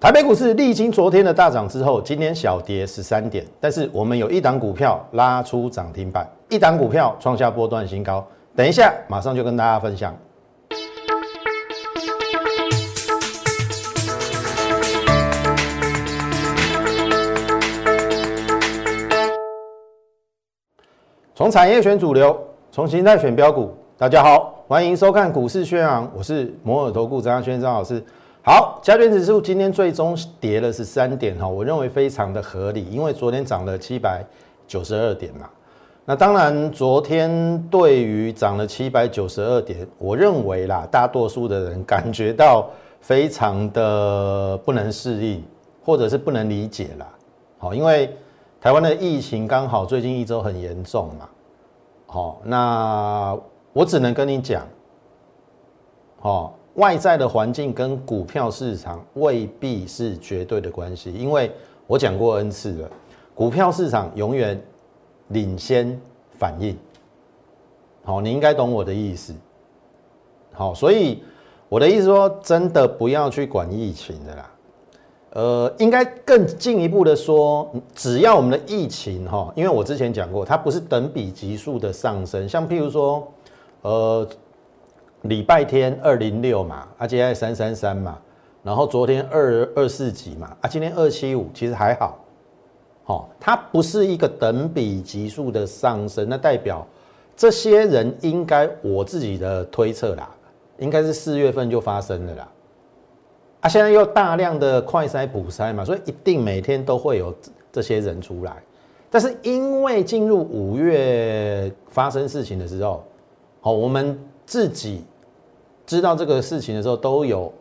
台北股市历经昨天的大涨之后，今天小跌十三点，但是我们有一档股票拉出涨停板，一档股票创下波段新高。等一下，马上就跟大家分享。从产业选主流，从形态选标股。大家好，欢迎收看股市宣扬，我是摩尔投顾张轩张老师。好，加权指数今天最终跌了十三点哈，我认为非常的合理，因为昨天涨了七百九十二点嘛。那当然，昨天对于涨了七百九十二点，我认为啦，大多数的人感觉到非常的不能适应，或者是不能理解啦。好，因为台湾的疫情刚好最近一周很严重嘛。好，那我只能跟你讲，好。外在的环境跟股票市场未必是绝对的关系，因为我讲过 N 次了，股票市场永远领先反应。好，你应该懂我的意思。好，所以我的意思说，真的不要去管疫情的啦。呃，应该更进一步的说，只要我们的疫情哈，因为我之前讲过，它不是等比级数的上升，像譬如说，呃。礼拜天二零六嘛，啊，今天三三三嘛，然后昨天二二四几嘛，啊，今天二七五，其实还好，好，它不是一个等比级数的上升，那代表这些人应该我自己的推测啦，应该是四月份就发生了啦，啊，现在又大量的快筛补筛嘛，所以一定每天都会有这些人出来，但是因为进入五月发生事情的时候，好，我们自己。知道这个事情的时候，都有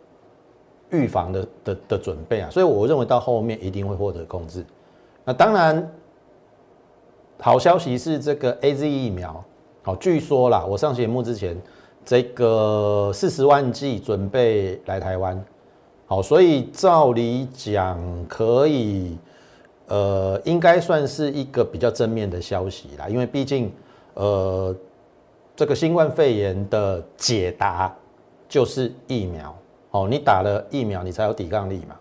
预防的的的准备啊，所以我认为到后面一定会获得控制。那当然，好消息是这个 A Z 疫苗，好，据说啦，我上节目之前，这个四十万剂准备来台湾，好，所以照理讲可以，呃，应该算是一个比较正面的消息啦，因为毕竟，呃，这个新冠肺炎的解答。就是疫苗哦，你打了疫苗，你才有抵抗力嘛。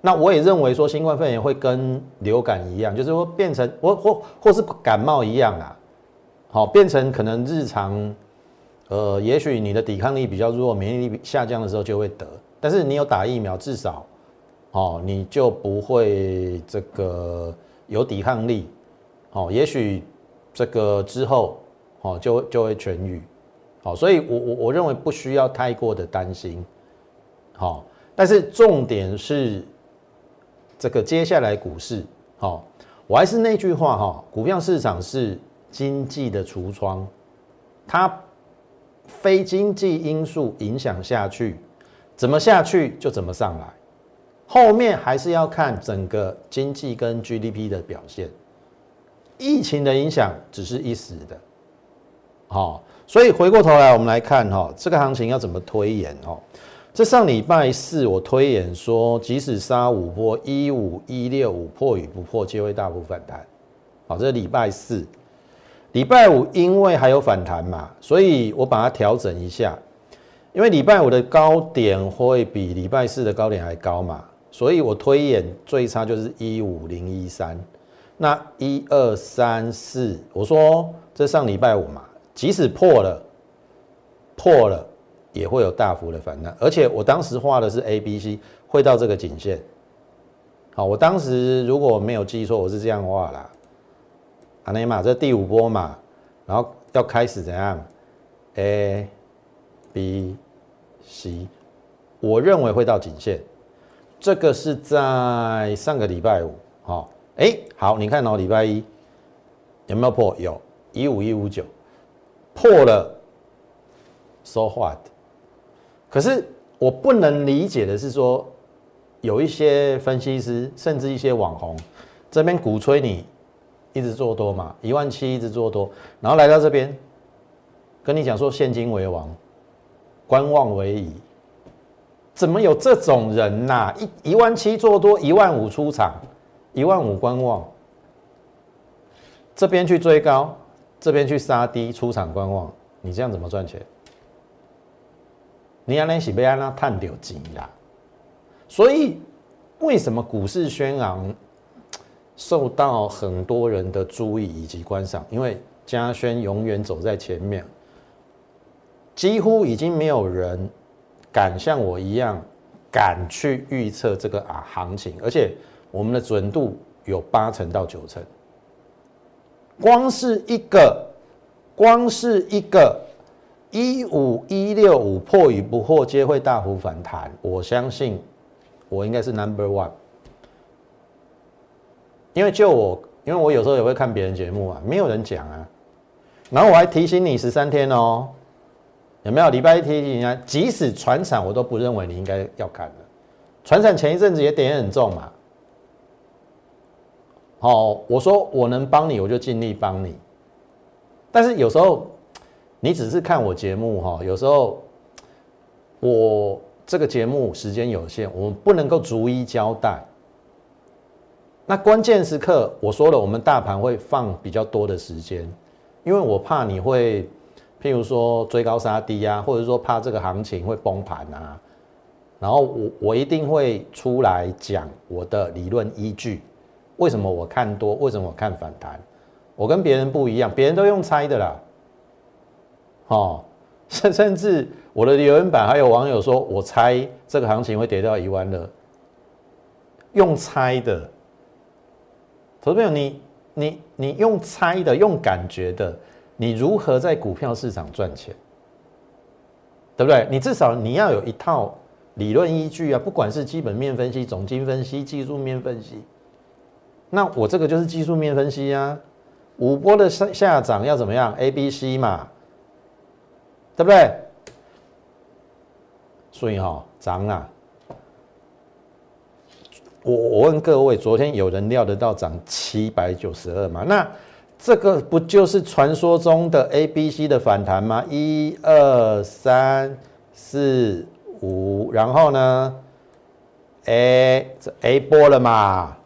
那我也认为说，新冠肺炎会跟流感一样，就是说变成或或或是感冒一样啊，好，变成可能日常，呃，也许你的抵抗力比较弱，免疫力下降的时候就会得。但是你有打疫苗，至少哦，你就不会这个有抵抗力，哦，也许这个之后哦就就会痊愈。好，所以我我我认为不需要太过的担心，好，但是重点是这个接下来股市，好，我还是那句话哈，股票市场是经济的橱窗，它非经济因素影响下去，怎么下去就怎么上来，后面还是要看整个经济跟 GDP 的表现，疫情的影响只是一时的，好。所以回过头来，我们来看哈，这个行情要怎么推演哦？这上礼拜四我推演说，即使杀五波一五一六五破与不破，皆会大幅反弹。好，这是礼拜四。礼拜五因为还有反弹嘛，所以我把它调整一下。因为礼拜五的高点会比礼拜四的高点还高嘛，所以我推演最差就是一五零一三。那一二三四，我说这上礼拜五嘛。即使破了，破了也会有大幅的反弹，而且我当时画的是 A、B、C 会到这个颈线。好，我当时如果没有记错，我是这样画啦。阿内玛这第五波嘛，然后要开始怎样？A、B、C，我认为会到颈线。这个是在上个礼拜五。好，哎，好，你看哦，礼拜一有没有破？有，一五一五九。破了，so what？可是我不能理解的是说，有一些分析师甚至一些网红这边鼓吹你一直做多嘛，一万七一直做多，然后来到这边跟你讲说现金为王，观望为宜，怎么有这种人呐？一一万七做多，一万五出场，一万五观望，这边去追高。这边去杀低出场观望，你这样怎么赚钱？你要那是被安那探掉钱啦。所以为什么股市轩昂受到很多人的注意以及观赏？因为嘉轩永远走在前面，几乎已经没有人敢像我一样敢去预测这个啊行情，而且我们的准度有八成到九成。光是一个，光是一个一五一六五破与不破皆会大幅反弹，我相信我应该是 number one。因为就我，因为我有时候也会看别人节目啊，没有人讲啊。然后我还提醒你十三天哦，有没有？礼拜一提醒你啊，即使船产我都不认为你应该要看的。船产前一阵子也点很重嘛。好，我说我能帮你，我就尽力帮你。但是有时候你只是看我节目哈，有时候我这个节目时间有限，我们不能够逐一交代。那关键时刻，我说了，我们大盘会放比较多的时间，因为我怕你会，譬如说追高杀低啊，或者说怕这个行情会崩盘啊，然后我我一定会出来讲我的理论依据，为什么我看多，为什么我看反弹，我跟别人不一样，别人都用猜的啦，哦，甚 甚至我的留言板还有网友说我猜这个行情会跌到一万二，用猜的。投资朋友，你你你用猜的，用感觉的，你如何在股票市场赚钱？对不对？你至少你要有一套理论依据啊，不管是基本面分析、总经分析、技术面分析。那我这个就是技术面分析啊，五波的下下涨要怎么样？A、B、C 嘛，对不对？所以哈，涨啊！我我问各位，昨天有人料得到涨七百九十二吗？那这个不就是传说中的 A、B、C 的反弹吗？一二三四五，然后呢？A 这 A 波了嘛？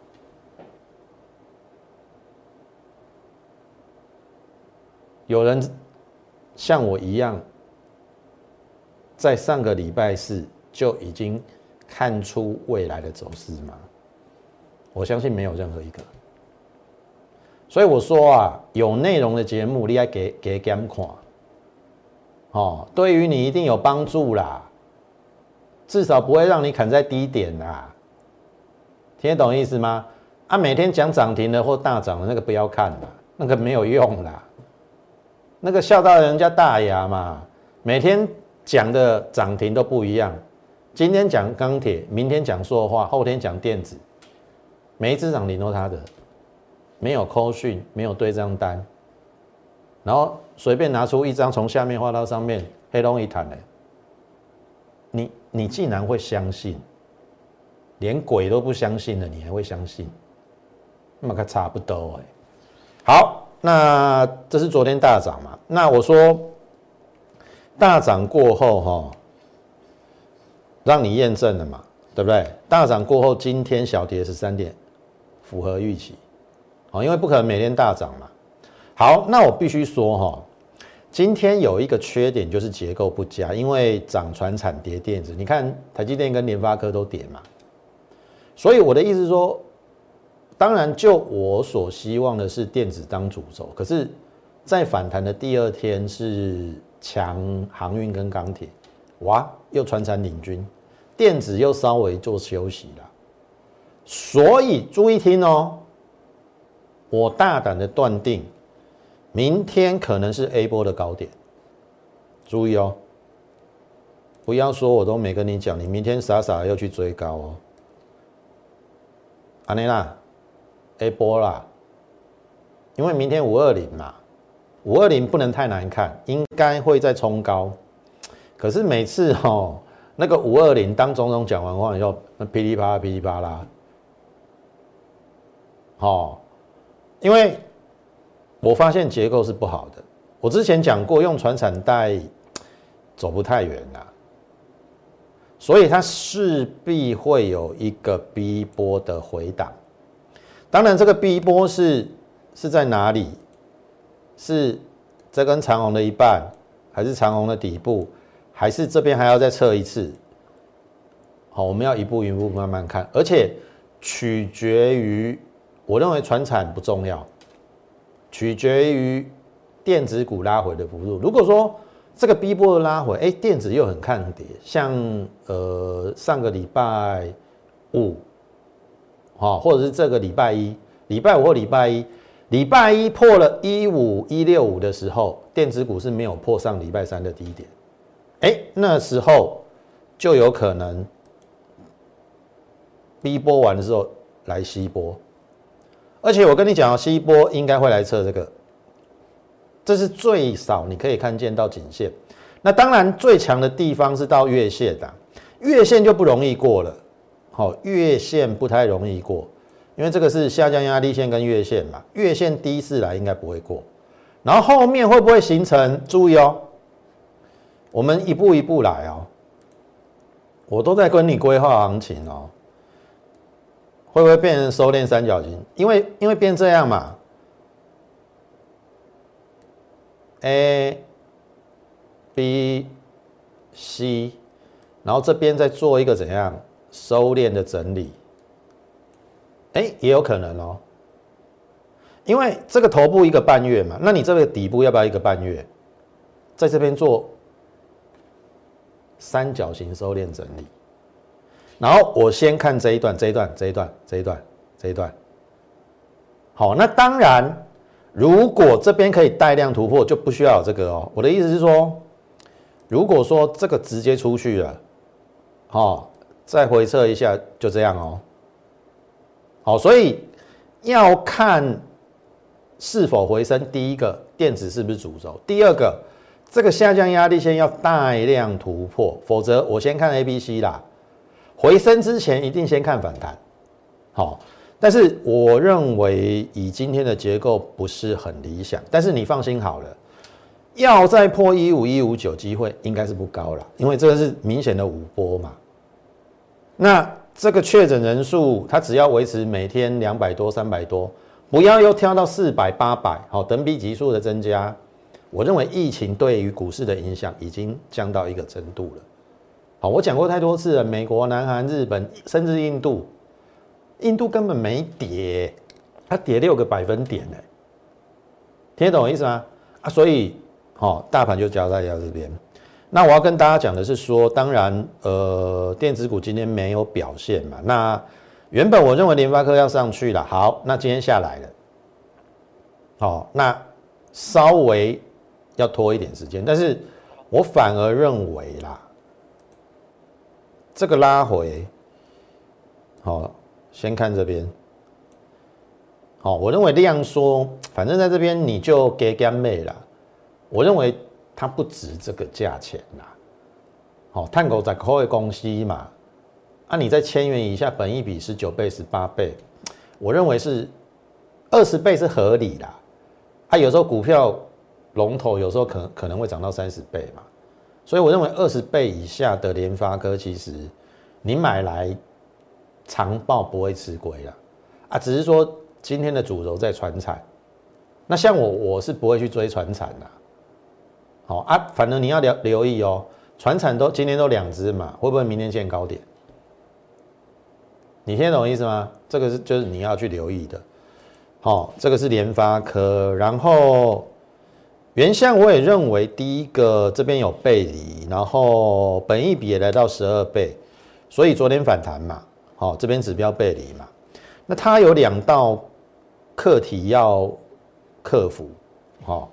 有人像我一样，在上个礼拜四就已经看出未来的走势吗？我相信没有任何一个，所以我说啊，有内容的节目你要给给给看，哦，对于你一定有帮助啦，至少不会让你砍在低点啦，听得懂意思吗？啊，每天讲涨停的或大涨的那个不要看啦，那个没有用啦，那个笑到人家大牙嘛，每天讲的涨停都不一样，今天讲钢铁，明天讲塑化，后天讲电子。每一只涨停都他的，没有扣讯，没有对账单，然后随便拿出一张从下面画到上面，黑龙一谈的，你你竟然会相信，连鬼都不相信的，你还会相信？那么差不多哎。好，那这是昨天大涨嘛？那我说大涨过后哈，让你验证了嘛，对不对？大涨过后，今天小跌十三点。符合预期，好，因为不可能每天大涨嘛。好，那我必须说哈，今天有一个缺点就是结构不佳，因为涨船产跌电子，你看台积电跟联发科都跌嘛。所以我的意思是说，当然就我所希望的是电子当主轴，可是，在反弹的第二天是强航运跟钢铁，哇，又船产领军，电子又稍微做休息了。所以注意听哦，我大胆的断定，明天可能是 A 波的高点。注意哦，不要说我都没跟你讲，你明天傻傻又去追高哦。阿内娜，A 波啦，因为明天五二零嘛，五二零不能太难看，应该会再冲高。可是每次哦，那个五二零当总统讲完话以后，那噼里啪啦噼里啪啦。好，因为我发现结构是不好的。我之前讲过，用传产带走不太远啦，所以它势必会有一个 B 波的回档。当然，这个 B 波是是在哪里？是这根长红的一半，还是长红的底部，还是这边还要再测一次？好，我们要一步一步慢慢看，而且取决于，我认为船产不重要，取决于电子股拉回的幅度。如果说这个 B 波的拉回，哎，电子又很看跌，像呃上个礼拜五，好，或者是这个礼拜一、礼拜五或礼拜一，礼拜一破了一五一六五的时候，电子股是没有破上礼拜三的低点，哎，那时候就有可能 B 波完的时候来 C 波，而且我跟你讲啊，C 波应该会来测这个。这是最少你可以看见到颈线，那当然最强的地方是到月线的，月线就不容易过了。好，月线不太容易过，因为这个是下降压力线跟月线嘛，月线第一次来应该不会过。然后后面会不会形成？注意哦，我们一步一步来哦，我都在跟你规划行情哦，会不会变成收敛三角形？因为因为变这样嘛。A、B、C，然后这边再做一个怎样收敛的整理？哎，也有可能哦，因为这个头部一个半月嘛，那你这个底部要不要一个半月？在这边做三角形收敛整理，然后我先看这一段、这一段、这一段、这一段、这一段。好，那当然。如果这边可以带量突破，就不需要有这个哦。我的意思是说，如果说这个直接出去了，好，再回测一下，就这样哦。好，所以要看是否回升。第一个，电子是不是主轴；第二个，这个下降压力线要大量突破，否则我先看 A、B、C 啦。回升之前一定先看反弹。好。但是我认为以今天的结构不是很理想，但是你放心好了，要再破一五一五九机会应该是不高了，因为这个是明显的五波嘛。那这个确诊人数它只要维持每天两百多三百多，不要又跳到四百八百，好等比级数的增加，我认为疫情对于股市的影响已经降到一个程度了。好，我讲过太多次了，美国、南韩、日本甚至印度。印度根本没跌，它跌六个百分点呢，听得懂我意思吗？啊，所以好，大盘就交在要这边。那我要跟大家讲的是说，当然，呃，电子股今天没有表现嘛。那原本我认为联发科要上去了，好，那今天下来了，好，那稍微要拖一点时间，但是我反而认为啦，这个拉回，好。先看这边，好，我认为量缩，反正在这边你就给干妹了。我认为它不值这个价钱啦。好，探狗在口的公司嘛，啊，你在千元以下，本一比十九倍、十八倍，我认为是二十倍是合理的。啊，有时候股票龙头有时候可可能会涨到三十倍嘛，所以我认为二十倍以下的联发科，其实你买来。长报不会吃亏了啊，只是说今天的主轴在船产，那像我我是不会去追船产的，好啊，反正你要留留意哦，船产都今天都两只嘛，会不会明天见高点？你听懂我意思吗？这个是就是你要去留意的，好，这个是联发科，然后原相我也认为第一个这边有背离，然后本益比也来到十二倍，所以昨天反弹嘛。好，这边指标背离嘛，那它有两道课题要克服，好，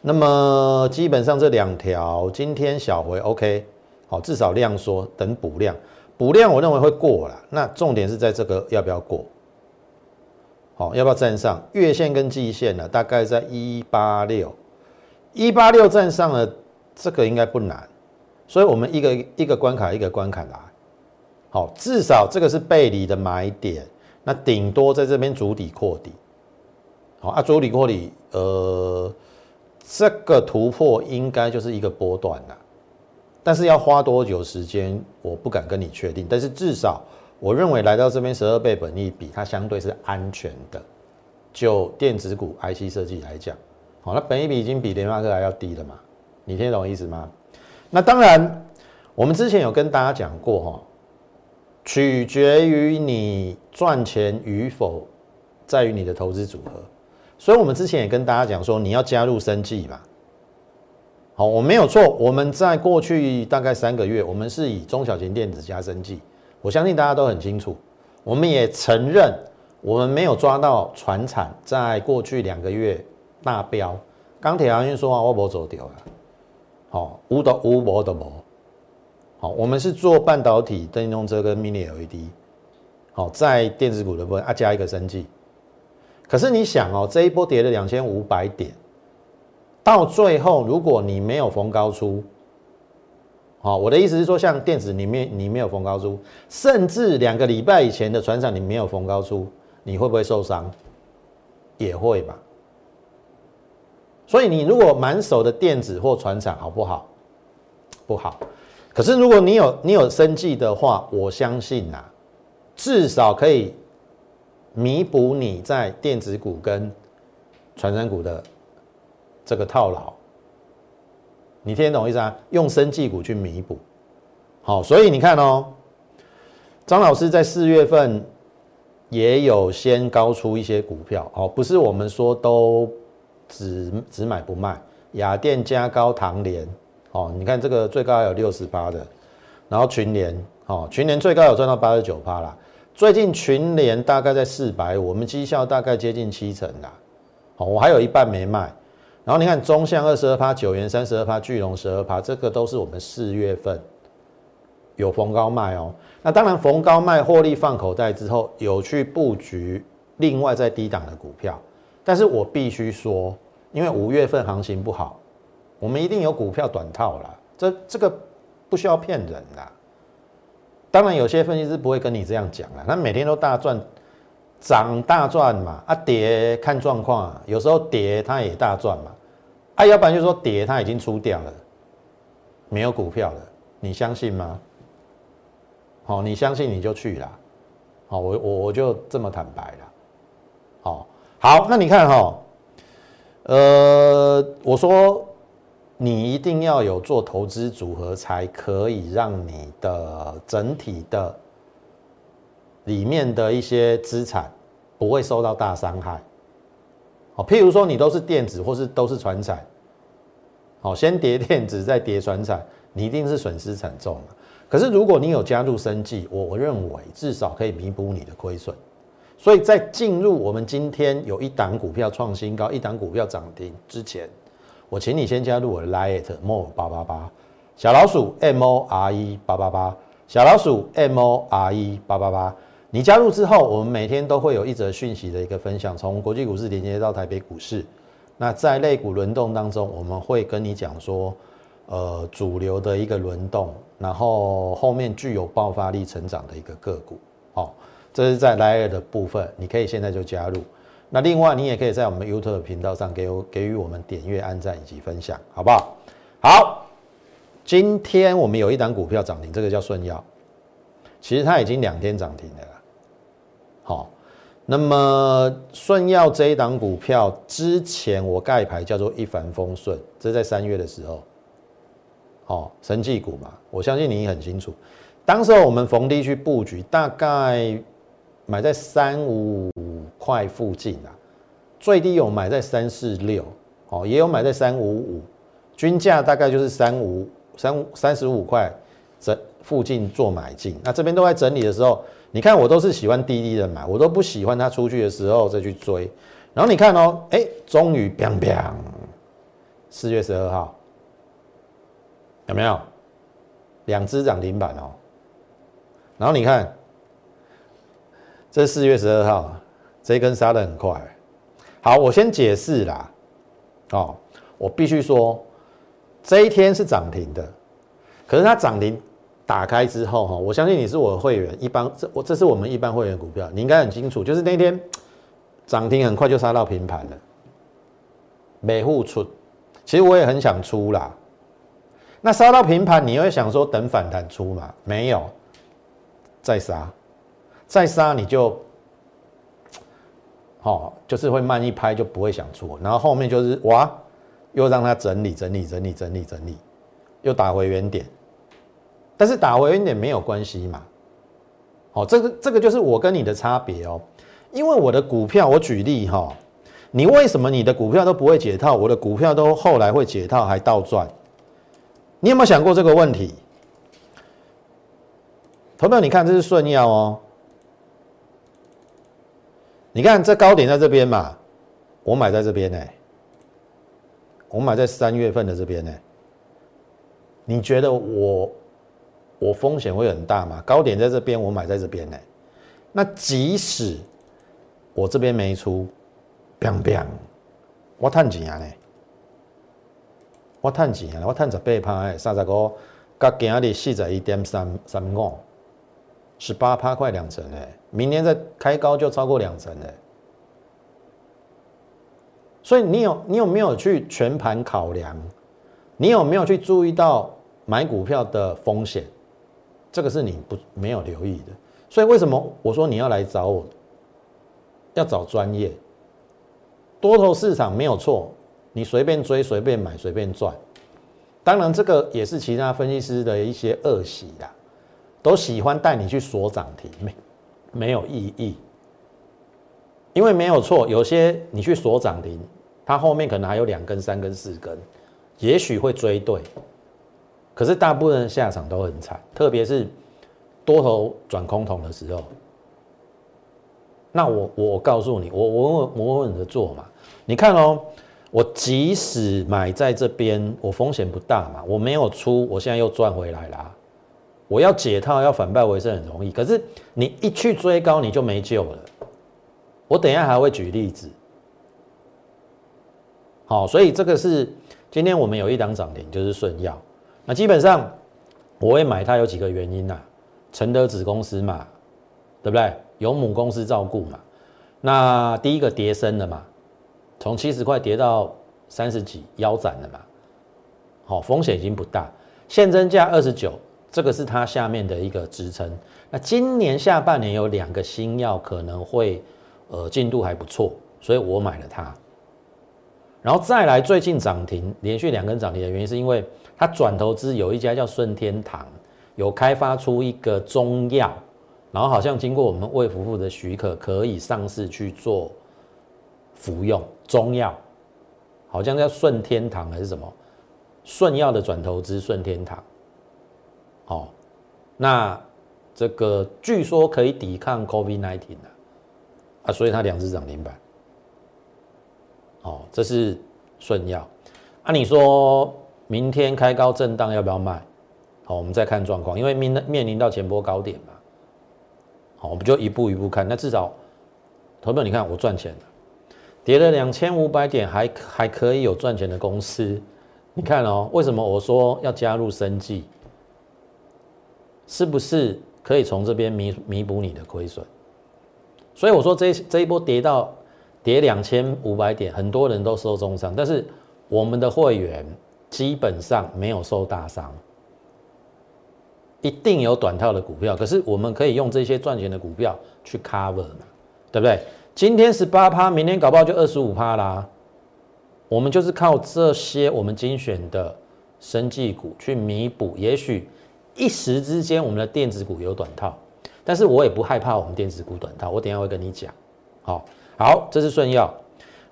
那么基本上这两条今天小回 OK，好，至少量缩等补量，补量我认为会过了，那重点是在这个要不要过，好，要不要站上月线跟季线呢？大概在一八六，一八六站上了，这个应该不难，所以我们一个一个关卡一个关卡来。好，至少这个是背离的买点，那顶多在这边主底扩底。好啊，主底扩底，呃，这个突破应该就是一个波段了，但是要花多久时间，我不敢跟你确定。但是至少我认为来到这边十二倍本益比，它相对是安全的。就电子股 IC 设计来讲，好，那本益比已经比联发科还要低了嘛？你听懂意思吗？那当然，我们之前有跟大家讲过哈。取决于你赚钱与否，在于你的投资组合。所以，我们之前也跟大家讲说，你要加入生计嘛。好，我没有错。我们在过去大概三个月，我们是以中小型电子加生计。我相信大家都很清楚。我们也承认，我们没有抓到船产在过去两个月大标。钢铁航运说话，我无走掉了。好，无的无，无的无。好，我们是做半导体、电动车跟 Mini LED。好，在电子股的部分啊，加一个生计。可是你想哦，这一波跌了两千五百点。到最后，如果你没有逢高出，好，我的意思是说，像电子你没你没有逢高出，甚至两个礼拜以前的船厂你没有逢高出，你会不会受伤？也会吧。所以你如果满手的电子或船厂好不好？不好。可是如果你有你有生计的话，我相信呐，至少可以弥补你在电子股跟船产股的。这个套牢，你听懂意思啊？用生技股去弥补，好，所以你看哦，张老师在四月份也有先高出一些股票，哦，不是我们说都只只买不卖，雅电加高唐联，哦，你看这个最高有六十八的，然后群联，哦，群联最高有赚到八十九趴啦，最近群联大概在四百，我们绩效大概接近七成啦，好，我还有一半没卖。然后你看中向二十二趴，九元三十二趴，巨龙十二趴，这个都是我们四月份有逢高卖哦。那当然逢高卖获利放口袋之后，有去布局另外在低档的股票。但是我必须说，因为五月份行情不好，我们一定有股票短套了。这这个不需要骗人啦。当然有些分析师不会跟你这样讲啦，他每天都大赚。涨大赚嘛，啊跌看状况啊，有时候跌它也大赚嘛，啊要不然就说跌它已经出掉了，没有股票了，你相信吗？好，你相信你就去啦，好，我我我就这么坦白了，好，好，那你看哈，呃，我说你一定要有做投资组合，才可以让你的整体的。里面的一些资产不会受到大伤害，好，譬如说你都是电子或是都是船产，好，先跌电子再跌船产，你一定是损失惨重可是如果你有加入生计，我认为至少可以弥补你的亏损。所以在进入我们今天有一档股票创新高，一档股票涨停之前，我请你先加入我的 Lite More 八八八小老鼠 M O R E 八八八小老鼠 M O R E 八八八。你加入之后，我们每天都会有一则讯息的一个分享，从国际股市连接到台北股市。那在类股轮动当中，我们会跟你讲说，呃，主流的一个轮动，然后后面具有爆发力成长的一个个股。好，这是在莱尔的部分，你可以现在就加入。那另外，你也可以在我们 YouTube 频道上给我给予我们点阅、按赞以及分享，好不好？好，今天我们有一档股票涨停，这个叫顺药，其实它已经两天涨停了。好，那么顺耀这一档股票之前我盖牌叫做一帆风顺，这在三月的时候，好，生技股嘛，我相信你很清楚。当时我们逢低去布局，大概买在三五块附近啊，最低有买在三四六，哦，也有买在三五五，均价大概就是三五三三十五块这附近做买进。那这边都在整理的时候。你看，我都是喜欢低低的买，我都不喜欢它出去的时候再去追。然后你看哦，哎，终于，biang biang，四月十二号有没有两只涨停板哦？然后你看，这四月十二号，这一根杀的很快。好，我先解释啦。哦，我必须说，这一天是涨停的，可是它涨停。打开之后哈，我相信你是我的会员，一般这我这是我们一般会员股票，你应该很清楚，就是那天涨停很快就杀到平盘了，每户出，其实我也很想出啦，那杀到平盘，你会想说等反弹出嘛？没有，再杀，再杀你就，好，就是会慢一拍就不会想做，然后后面就是哇，又让它整理整理整理整理整理，又打回原点。但是打回原点没有关系嘛，哦，这个这个就是我跟你的差别哦。因为我的股票，我举例哈，你为什么你的股票都不会解套，我的股票都后来会解套还倒赚？你有没有想过这个问题？投票，你看这是顺药哦。你看这高点在这边嘛，我买在这边呢，我买在三月份的这边呢。你觉得我我风险会很大吗？高点在这边，我买在这边呢。那即使我这边没出，biang biang，我赚钱啊呢？我赚钱啊！我赚十八趴，三十五，甲今日四十一点三三五。十八趴快两成哎，明年再开高就超过两成哎，所以你有你有没有去全盘考量？你有没有去注意到买股票的风险？这个是你不没有留意的。所以为什么我说你要来找我？要找专业，多头市场没有错，你随便追随便买随便赚。当然这个也是其他分析师的一些恶习啦。都喜欢带你去锁涨停，没没有意义，因为没有错，有些你去锁涨停，它后面可能还有两根、三根、四根，也许会追对，可是大部分下场都很惨，特别是多头转空头的时候。那我我告诉你，我我我稳稳的做嘛，你看哦，我即使买在这边，我风险不大嘛，我没有出，我现在又赚回来啦。我要解套，要反败为胜很容易，可是你一去追高，你就没救了。我等一下还会举例子。好，所以这个是今天我们有一档涨停，就是顺药。那基本上我会买它有几个原因呐，承德子公司嘛，对不对？有母公司照顾嘛。那第一个跌升了嘛，从七十块跌到三十几，腰斩了嘛。好，风险已经不大，现增价二十九。这个是它下面的一个支撑。那今年下半年有两个新药可能会，呃，进度还不错，所以我买了它。然后再来，最近涨停，连续两根涨停的原因，是因为它转投资有一家叫顺天堂，有开发出一个中药，然后好像经过我们卫福部的许可，可以上市去做服用中药，好像叫顺天堂还是什么顺药的转投资顺天堂。好，那这个据说可以抵抗 COVID-19 的啊，所以它两只涨停板。哦，这是顺药。啊，你说明天开高震荡要不要卖？好，我们再看状况，因为面面临到前波高点嘛。好，我们就一步一步看。那至少，投票你看我赚钱了，跌了两千五百点，还还可以有赚钱的公司。你看哦，为什么我说要加入生计？是不是可以从这边弥弥补你的亏损？所以我说这这一波跌到跌两千五百点，很多人都受重伤，但是我们的会员基本上没有受大伤，一定有短套的股票，可是我们可以用这些赚钱的股票去 cover 嘛，对不对？今天十八趴，明天搞不好就二十五趴啦。我们就是靠这些我们精选的生技股去弥补，也许。一时之间，我们的电子股有短套，但是我也不害怕我们电子股短套。我等下会跟你讲。好，好，这是顺药。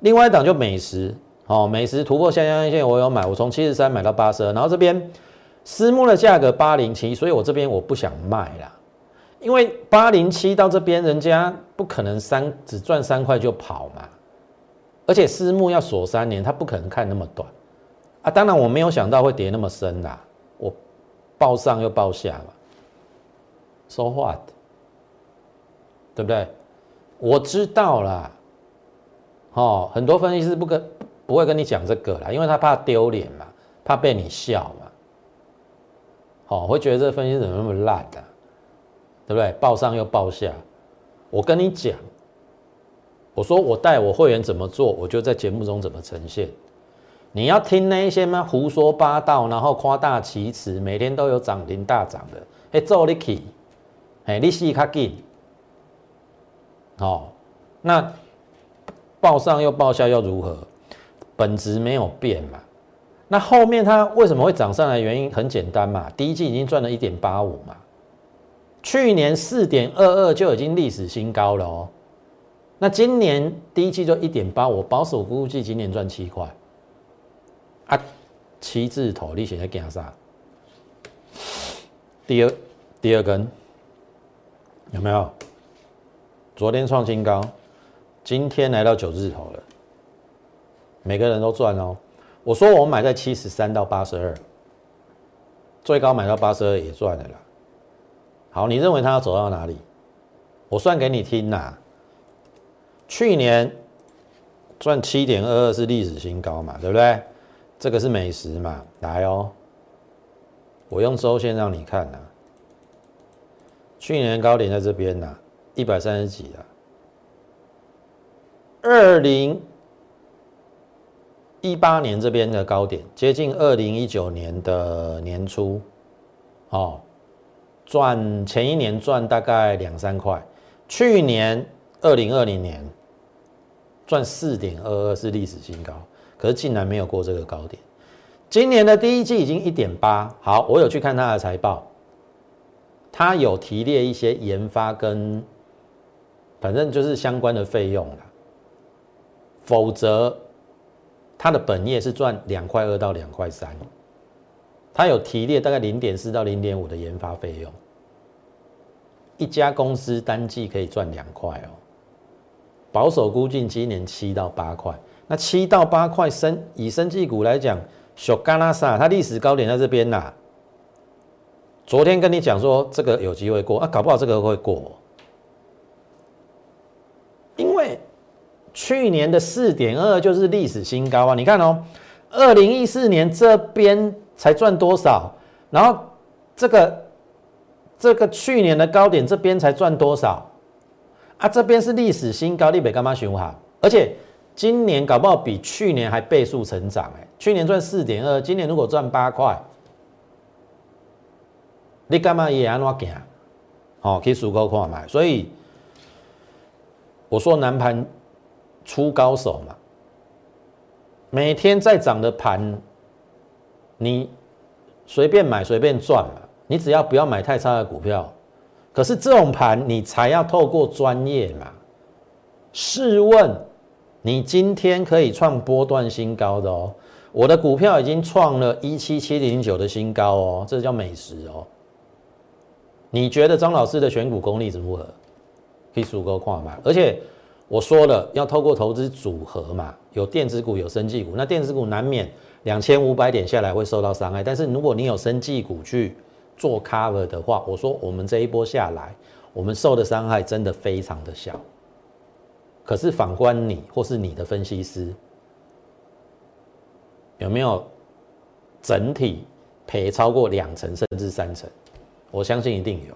另外一档就美食，哦，美食突破下降线，我有买，我从七十三买到八十二。然后这边私募的价格八零七，所以我这边我不想卖啦，因为八零七到这边，人家不可能三只赚三块就跑嘛，而且私募要锁三年，他不可能看那么短啊。当然我没有想到会跌那么深啦。报上又报下嘛，so what？对不对？我知道啦，哦，很多分析师不跟不会跟你讲这个啦，因为他怕丢脸嘛，怕被你笑嘛，好，会觉得这分析怎么那么烂的，对不对？报上又报下，我跟你讲，我说我带我会员怎么做，我就在节目中怎么呈现。你要听那一些吗？胡说八道，然后夸大其词，每天都有涨停大涨的，哎，做你去，哎，你死卡紧，哦，那报上又报下又如何？本质没有变嘛。那后面它为什么会涨上来？原因很简单嘛，第一季已经赚了一点八五嘛，去年四点二二就已经历史新高了哦。那今年第一季就一点八，我保守估计今年赚七块。啊，七字头你现在干啥？第二第二根有没有？昨天创新高，今天来到九字头了，每个人都赚哦。我说我买在七十三到八十二，最高买到八十二也赚了啦。好，你认为它要走到哪里？我算给你听呐。去年赚七点二二是历史新高嘛，对不对？这个是美食嘛，来哦，我用周线让你看呐。去年高点在这边呐，一百三十几啊。二零一八年这边的高点接近二零一九年的年初，哦，赚前一年赚大概两三块，去年二零二零年。赚四点二二是历史新高，可是竟然没有过这个高点。今年的第一季已经一点八，好，我有去看它的财报，它有提列一些研发跟反正就是相关的费用了，否则它的本业是赚两块二到两块三，它有提列大概零点四到零点五的研发费用，一家公司单季可以赚两块哦。保守估计今年七到八块，那七到八块生以生技股来讲，小干拉萨它历史高点在这边呐。昨天跟你讲说这个有机会过啊，搞不好这个会过，因为去年的四点二就是历史新高啊。你看哦，二零一四年这边才赚多少，然后这个这个去年的高点这边才赚多少。啊，这边是历史新高，你北干嘛熊哈？而且今年搞不好比去年还倍数成长哎！去年赚四点二，今年如果赚八块，你干嘛也安怎行？好，可以数高看买。所以我说南盘出高手嘛，每天在涨的盘，你随便买随便赚嘛，你只要不要买太差的股票。可是这种盘你才要透过专业嘛？试问，你今天可以创波段新高的哦，我的股票已经创了一七七零九的新高哦，这叫美食哦。你觉得张老师的选股功力如何？可以足够跨买，而且我说了要透过投资组合嘛，有电子股有生技股，那电子股难免两千五百点下来会受到伤害，但是如果你有生技股去。做 cover 的话，我说我们这一波下来，我们受的伤害真的非常的小。可是反观你或是你的分析师，有没有整体赔超过两成甚至三成？我相信一定有。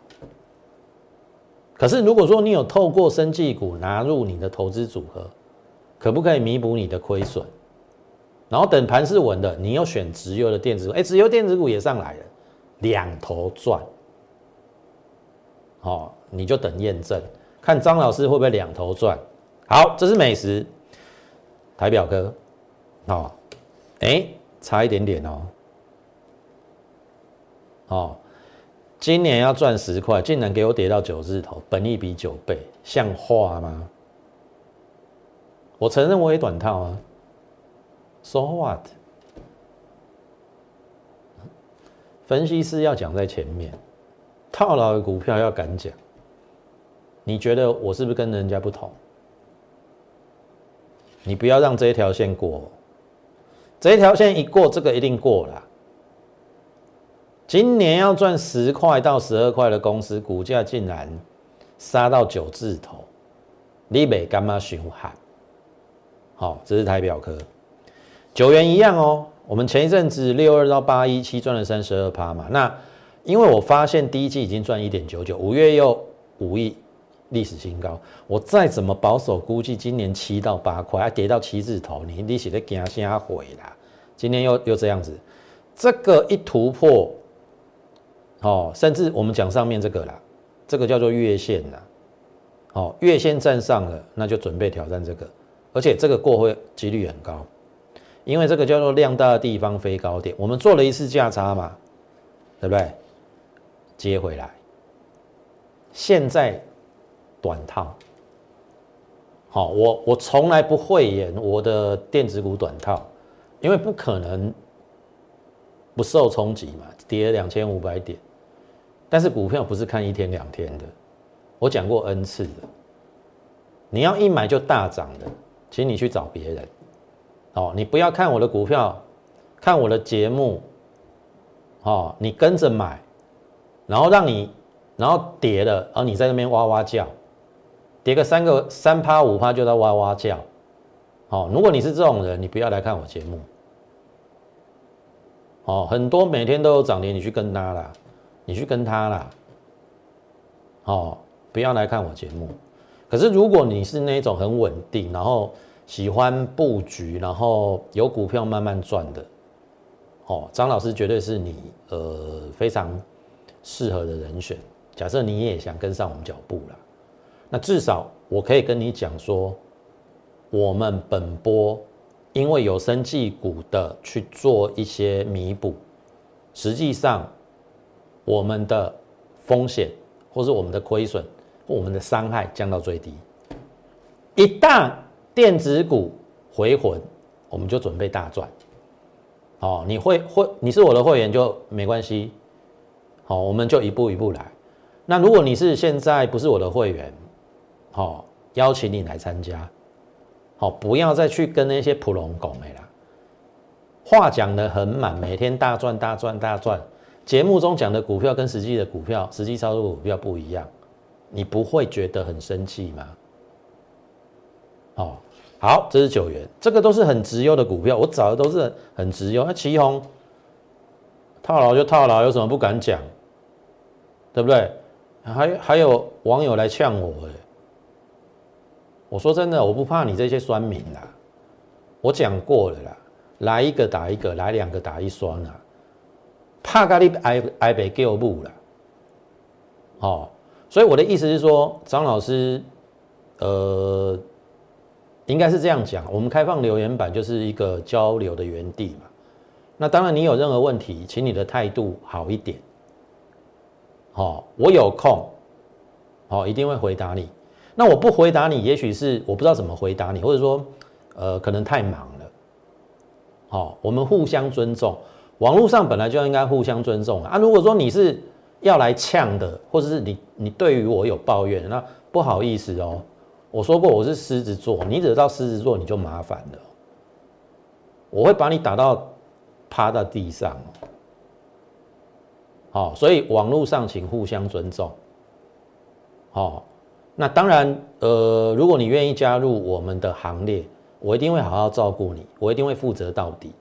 可是如果说你有透过生技股拿入你的投资组合，可不可以弥补你的亏损？然后等盘势稳的，你又选直油的电子股，哎，直油电子股也上来了。两头赚，好，你就等验证，看张老师会不会两头赚。好，这是美食台表哥，哦，哎，差一点点哦，哦，今年要赚十块，竟然给我跌到九字头，本益比九倍，像话吗？我承认我也短套啊，so what？分析师要讲在前面，套牢的股票要敢讲。你觉得我是不是跟人家不同？你不要让这一条线过，这一条线一过，这个一定过了。今年要赚十块到十二块的公司，股价竟然杀到九字头，你美干嘛熊喊？好，这是台表科，九元一样哦。我们前一阵子六二到八一七赚了三十二趴嘛，那因为我发现第一季已经赚一点九九，五月又五亿历史新高，我再怎么保守估计今年七到八块，还跌到七字头，你利息的惊吓毁啦！今天又又这样子，这个一突破，哦，甚至我们讲上面这个啦，这个叫做月线啦，哦，月线站上了，那就准备挑战这个，而且这个过会几率很高。因为这个叫做量大的地方飞高点，我们做了一次价差嘛，对不对？接回来，现在短套。好，我我从来不会演我的电子股短套，因为不可能不受冲击嘛，跌两千五百点。但是股票不是看一天两天的，我讲过 N 次的，你要一买就大涨的，请你去找别人。哦，你不要看我的股票，看我的节目，哦，你跟着买，然后让你，然后跌了，然后你在那边哇哇叫。跌个三个三趴五趴就在哇哇叫，哦，如果你是这种人，你不要来看我节目。哦，很多每天都有涨跌，你去跟他啦，你去跟他啦，哦，不要来看我节目。可是如果你是那种很稳定，然后喜欢布局，然后有股票慢慢赚的，哦，张老师绝对是你呃非常适合的人选。假设你也想跟上我们脚步了。那至少我可以跟你讲说，我们本波因为有生技股的去做一些弥补，实际上我们的风险或是我们的亏损我们的伤害降到最低。一旦电子股回魂，我们就准备大赚。哦，你会会你是我的会员就没关系。好，我们就一步一步来。那如果你是现在不是我的会员，好，邀请你来参加。好，不要再去跟那些普龙拱的啦。话讲的很满，每天大赚大赚大赚。节目中讲的股票跟实际的股票、实际操作股票不一样，你不会觉得很生气吗？哦，好，这是九元，这个都是很直优的股票，我找的都是很直优。那旗宏套牢就套牢，有什么不敢讲？对不对？还还有网友来呛我哎，我说真的，我不怕你这些酸民啦，我讲过了啦，来一个打一个，来两个打一双啊，怕咖喱挨挨被给我不了，哦，所以我的意思是说，张老师，呃，应该是这样讲，我们开放留言板就是一个交流的园地嘛，那当然你有任何问题，请你的态度好一点。哦，我有空，哦，一定会回答你。那我不回答你，也许是我不知道怎么回答你，或者说，呃，可能太忙了。好，我们互相尊重，网络上本来就应该互相尊重啊。如果说你是要来呛的，或者是你你对于我有抱怨，那不好意思哦。我说过我是狮子座，你惹到狮子座你就麻烦了，我会把你打到趴在地上。好，所以网络上请互相尊重。好，那当然，呃，如果你愿意加入我们的行列，我一定会好好照顾你，我一定会负责到底。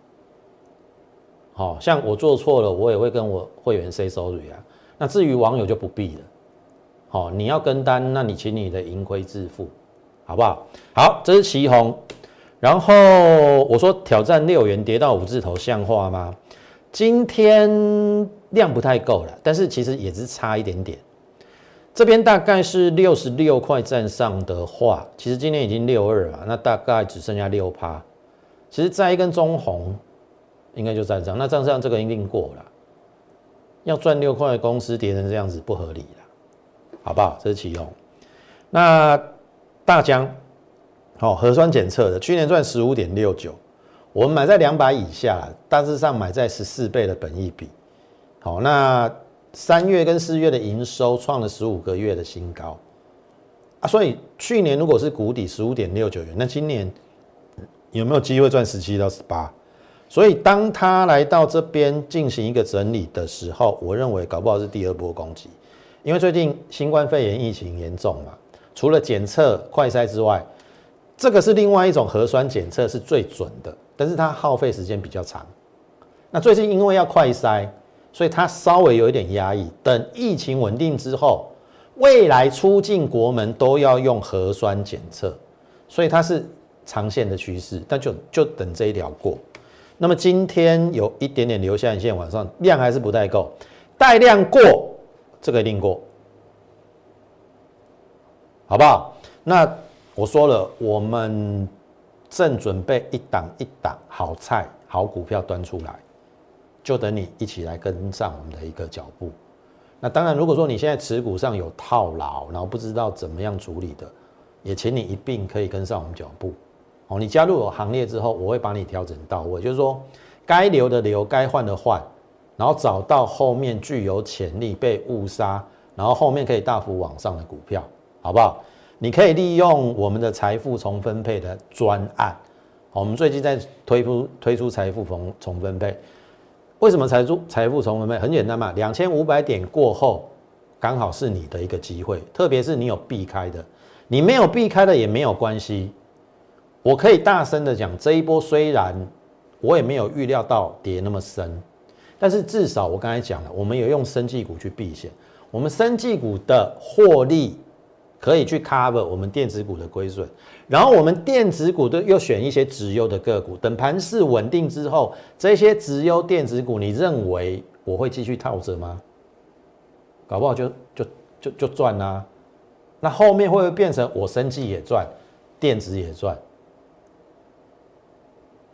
好像我做错了，我也会跟我会员 say sorry 啊。那至于网友就不必了。好，你要跟单，那你请你的盈亏自负，好不好？好，这是旗红，然后我说挑战六元跌到五字头，像话吗？今天。量不太够了，但是其实也是差一点点。这边大概是六十六块站上的话，其实今天已经六二了，那大概只剩下六趴。其实再一根中红，应该就站上。那站上这个一定过了。要赚六块的公司跌成这样子不合理了，好不好？这是启用。那大疆，好核酸检测的，去年赚十五点六九，我们买在两百以下，大致上买在十四倍的本益比。好，那三月跟四月的营收创了十五个月的新高啊，所以去年如果是谷底十五点六九元，那今年有没有机会赚十七到十八？所以当它来到这边进行一个整理的时候，我认为搞不好是第二波攻击，因为最近新冠肺炎疫情严重嘛，除了检测快筛之外，这个是另外一种核酸检测是最准的，但是它耗费时间比较长。那最近因为要快筛。所以它稍微有一点压抑，等疫情稳定之后，未来出境国门都要用核酸检测，所以它是长线的趋势，但就就等这一条过。那么今天有一点点留下影线往上，量还是不太够，带量过这个一定过，好不好？那我说了，我们正准备一档一档好菜好股票端出来。就等你一起来跟上我们的一个脚步。那当然，如果说你现在持股上有套牢，然后不知道怎么样处理的，也请你一并可以跟上我们脚步。哦，你加入我行列之后，我会帮你调整到位，就是说该留的留，该换的换，然后找到后面具有潜力被误杀，然后后面可以大幅往上的股票，好不好？你可以利用我们的财富重分配的专案。我们最近在推出推出财富重重分配，为什么财富财富重分配？很简单嘛，两千五百点过后，刚好是你的一个机会，特别是你有避开的，你没有避开的也没有关系。我可以大声的讲，这一波虽然我也没有预料到跌那么深，但是至少我刚才讲了，我们有用生技股去避险，我们生技股的获利。可以去 cover 我们电子股的亏损，然后我们电子股都又选一些直优的个股，等盘势稳定之后，这些直优电子股，你认为我会继续套着吗？搞不好就就就就赚啦。那后面会不会变成我生计也赚，电子也赚？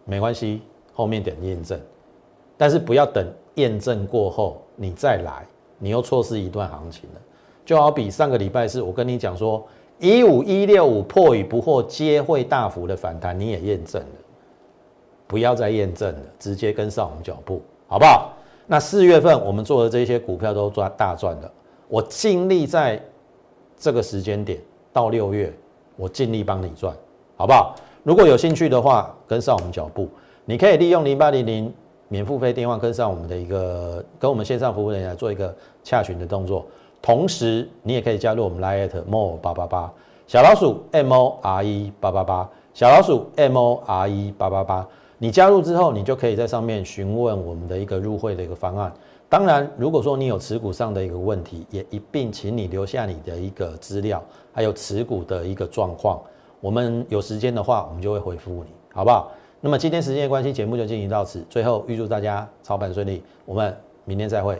没关系，后面等验证，但是不要等验证过后你再来，你又错失一段行情了。就好比上个礼拜是我跟你讲说，一五一六五破与不破皆会大幅的反弹，你也验证了，不要再验证了，直接跟上我们脚步，好不好？那四月份我们做的这些股票都赚大赚的，我尽力在这个时间点到六月，我尽力帮你赚，好不好？如果有兴趣的话，跟上我们脚步，你可以利用零八零零免付费电话跟上我们的一个跟我们线上服务人员做一个洽询的动作。同时，你也可以加入我们 Line more 八八八小老鼠 M O R E 八八八小老鼠 M O R E 八八八。你加入之后，你就可以在上面询问我们的一个入会的一个方案。当然，如果说你有持股上的一个问题，也一并请你留下你的一个资料，还有持股的一个状况。我们有时间的话，我们就会回复你，好不好？那么今天时间的关系，节目就进行到此。最后，预祝大家操盘顺利，我们明天再会。